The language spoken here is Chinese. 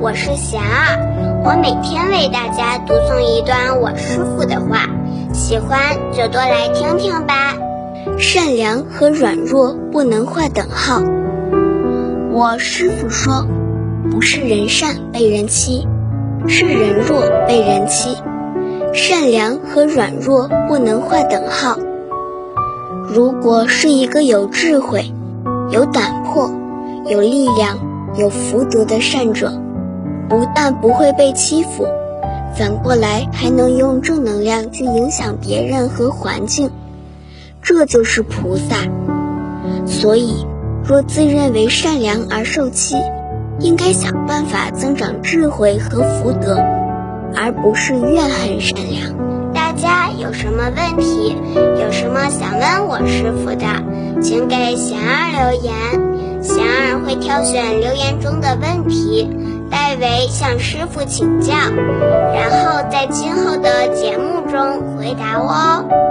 我是贤儿，我每天为大家读诵一段我师傅的话，喜欢就多来听听吧。善良和软弱不能划等号。我师傅说，不是人善被人欺，是人弱被人欺。善良和软弱不能划等号。如果是一个有智慧、有胆魄、有力量、有福德的善者，不但不会被欺负，反过来还能用正能量去影响别人和环境，这就是菩萨。所以，若自认为善良而受欺，应该想办法增长智慧和福德，而不是怨恨善良。大家有什么问题，有什么想问我师傅的，请给贤儿留言，贤儿会挑选留言中的问题。戴维向师傅请教，然后在今后的节目中回答哦。